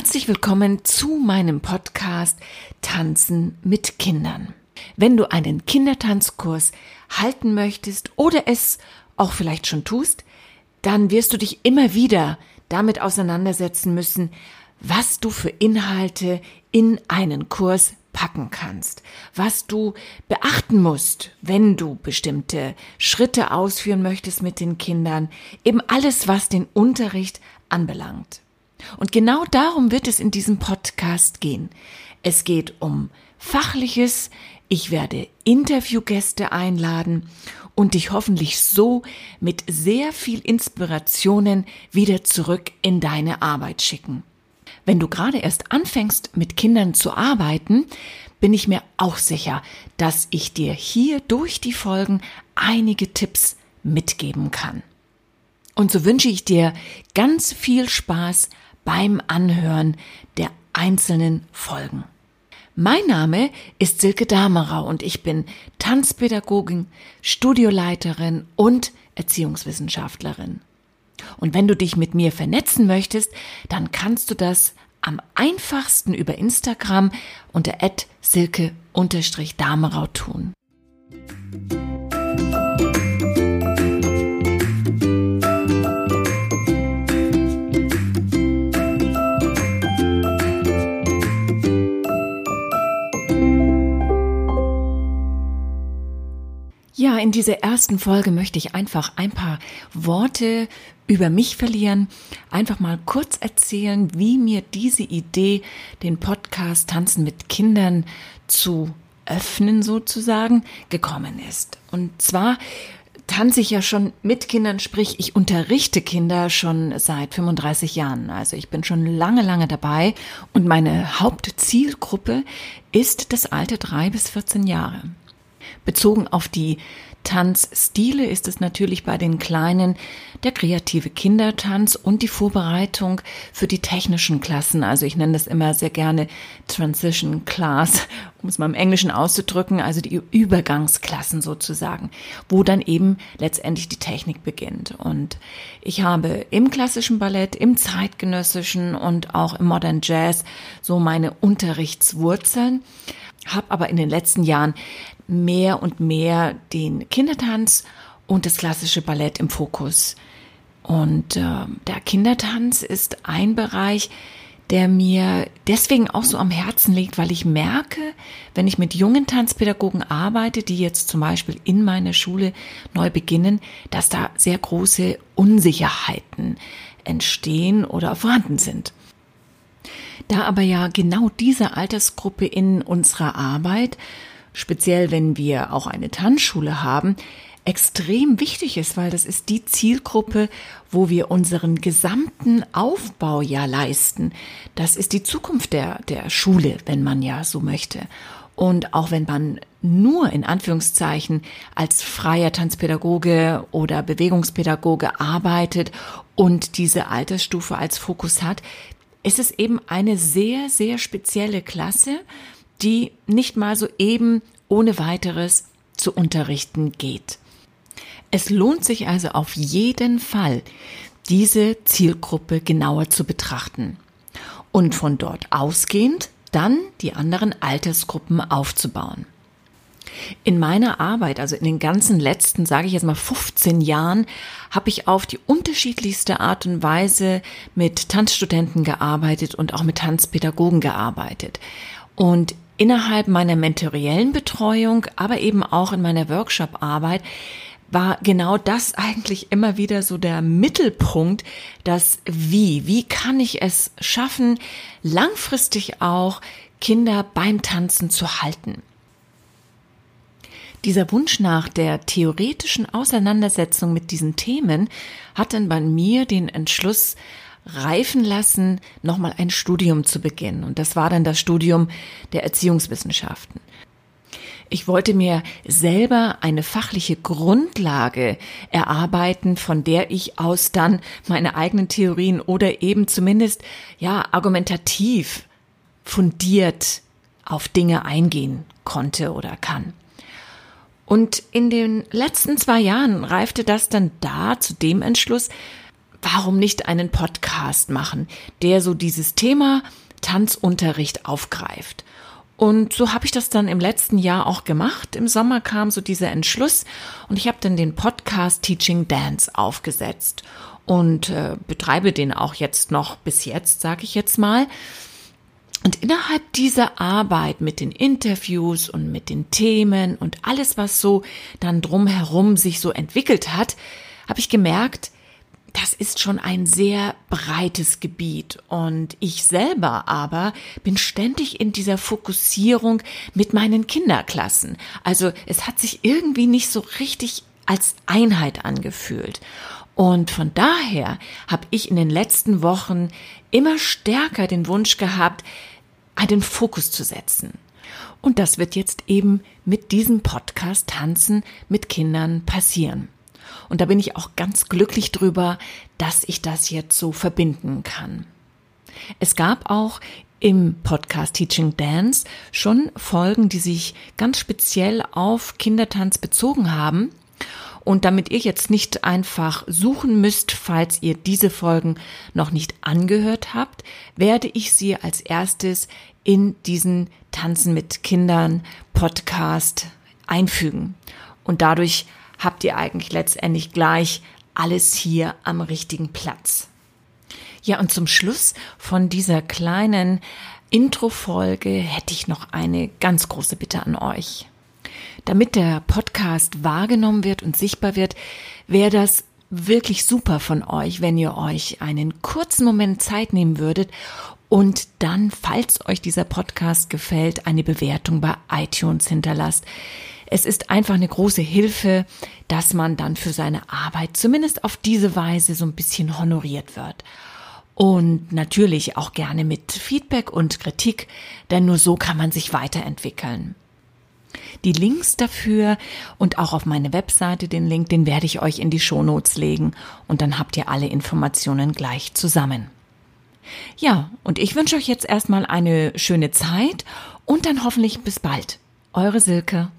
Herzlich willkommen zu meinem Podcast Tanzen mit Kindern. Wenn du einen Kindertanzkurs halten möchtest oder es auch vielleicht schon tust, dann wirst du dich immer wieder damit auseinandersetzen müssen, was du für Inhalte in einen Kurs packen kannst, was du beachten musst, wenn du bestimmte Schritte ausführen möchtest mit den Kindern, eben alles, was den Unterricht anbelangt. Und genau darum wird es in diesem Podcast gehen. Es geht um Fachliches, ich werde Interviewgäste einladen und dich hoffentlich so mit sehr viel Inspirationen wieder zurück in deine Arbeit schicken. Wenn du gerade erst anfängst, mit Kindern zu arbeiten, bin ich mir auch sicher, dass ich dir hier durch die Folgen einige Tipps mitgeben kann. Und so wünsche ich dir ganz viel Spaß beim Anhören der einzelnen Folgen. Mein Name ist Silke Damerau und ich bin Tanzpädagogin, Studioleiterin und Erziehungswissenschaftlerin. Und wenn du dich mit mir vernetzen möchtest, dann kannst du das am einfachsten über Instagram unter silke-damerau tun. In dieser ersten Folge möchte ich einfach ein paar Worte über mich verlieren, einfach mal kurz erzählen, wie mir diese Idee, den Podcast Tanzen mit Kindern zu öffnen sozusagen, gekommen ist. Und zwar tanze ich ja schon mit Kindern, sprich ich unterrichte Kinder schon seit 35 Jahren. Also ich bin schon lange, lange dabei und meine Hauptzielgruppe ist das Alter drei bis 14 Jahre. Bezogen auf die Tanzstile ist es natürlich bei den Kleinen der kreative Kindertanz und die Vorbereitung für die technischen Klassen. Also ich nenne das immer sehr gerne Transition Class, um es mal im Englischen auszudrücken, also die Übergangsklassen sozusagen, wo dann eben letztendlich die Technik beginnt. Und ich habe im klassischen Ballett, im zeitgenössischen und auch im Modern Jazz so meine Unterrichtswurzeln habe aber in den letzten Jahren mehr und mehr den Kindertanz und das klassische Ballett im Fokus. Und äh, der Kindertanz ist ein Bereich, der mir deswegen auch so am Herzen liegt, weil ich merke, wenn ich mit jungen Tanzpädagogen arbeite, die jetzt zum Beispiel in meiner Schule neu beginnen, dass da sehr große Unsicherheiten entstehen oder vorhanden sind. Da aber ja genau diese Altersgruppe in unserer Arbeit speziell wenn wir auch eine Tanzschule haben, extrem wichtig ist, weil das ist die Zielgruppe, wo wir unseren gesamten Aufbau ja leisten. Das ist die Zukunft der, der Schule, wenn man ja so möchte. Und auch wenn man nur in Anführungszeichen als freier Tanzpädagoge oder Bewegungspädagoge arbeitet und diese Altersstufe als Fokus hat, ist es eben eine sehr, sehr spezielle Klasse, die nicht mal so eben ohne weiteres zu unterrichten geht. Es lohnt sich also auf jeden Fall, diese Zielgruppe genauer zu betrachten und von dort ausgehend dann die anderen Altersgruppen aufzubauen. In meiner Arbeit, also in den ganzen letzten, sage ich jetzt mal 15 Jahren, habe ich auf die unterschiedlichste Art und Weise mit Tanzstudenten gearbeitet und auch mit Tanzpädagogen gearbeitet. Und innerhalb meiner mentoriellen Betreuung, aber eben auch in meiner Workshop-Arbeit war genau das eigentlich immer wieder so der Mittelpunkt, das Wie. Wie kann ich es schaffen, langfristig auch Kinder beim Tanzen zu halten? Dieser Wunsch nach der theoretischen Auseinandersetzung mit diesen Themen hat dann bei mir den Entschluss reifen lassen, nochmal ein Studium zu beginnen. Und das war dann das Studium der Erziehungswissenschaften. Ich wollte mir selber eine fachliche Grundlage erarbeiten, von der ich aus dann meine eigenen Theorien oder eben zumindest, ja, argumentativ fundiert auf Dinge eingehen konnte oder kann. Und in den letzten zwei Jahren reifte das dann da zu dem Entschluss, warum nicht einen Podcast machen, der so dieses Thema Tanzunterricht aufgreift. Und so habe ich das dann im letzten Jahr auch gemacht. Im Sommer kam so dieser Entschluss und ich habe dann den Podcast Teaching Dance aufgesetzt und äh, betreibe den auch jetzt noch bis jetzt, sage ich jetzt mal. Und innerhalb dieser Arbeit mit den Interviews und mit den Themen und alles, was so dann drumherum sich so entwickelt hat, habe ich gemerkt, das ist schon ein sehr breites Gebiet und ich selber aber bin ständig in dieser Fokussierung mit meinen Kinderklassen. Also es hat sich irgendwie nicht so richtig als Einheit angefühlt. Und von daher habe ich in den letzten Wochen immer stärker den Wunsch gehabt, einen Fokus zu setzen. Und das wird jetzt eben mit diesem Podcast Tanzen mit Kindern passieren. Und da bin ich auch ganz glücklich drüber, dass ich das jetzt so verbinden kann. Es gab auch im Podcast Teaching Dance schon Folgen, die sich ganz speziell auf Kindertanz bezogen haben. Und damit ihr jetzt nicht einfach suchen müsst, falls ihr diese Folgen noch nicht angehört habt, werde ich sie als erstes in diesen Tanzen mit Kindern Podcast einfügen. Und dadurch habt ihr eigentlich letztendlich gleich alles hier am richtigen Platz. Ja, und zum Schluss von dieser kleinen Intro-Folge hätte ich noch eine ganz große Bitte an euch. Damit der Podcast wahrgenommen wird und sichtbar wird, wäre das wirklich super von euch, wenn ihr euch einen kurzen Moment Zeit nehmen würdet und dann, falls euch dieser Podcast gefällt, eine Bewertung bei iTunes hinterlasst. Es ist einfach eine große Hilfe, dass man dann für seine Arbeit zumindest auf diese Weise so ein bisschen honoriert wird. Und natürlich auch gerne mit Feedback und Kritik, denn nur so kann man sich weiterentwickeln. Die Links dafür und auch auf meine Webseite den Link, den werde ich euch in die Shownotes legen und dann habt ihr alle Informationen gleich zusammen. Ja, und ich wünsche euch jetzt erstmal eine schöne Zeit und dann hoffentlich bis bald. Eure Silke.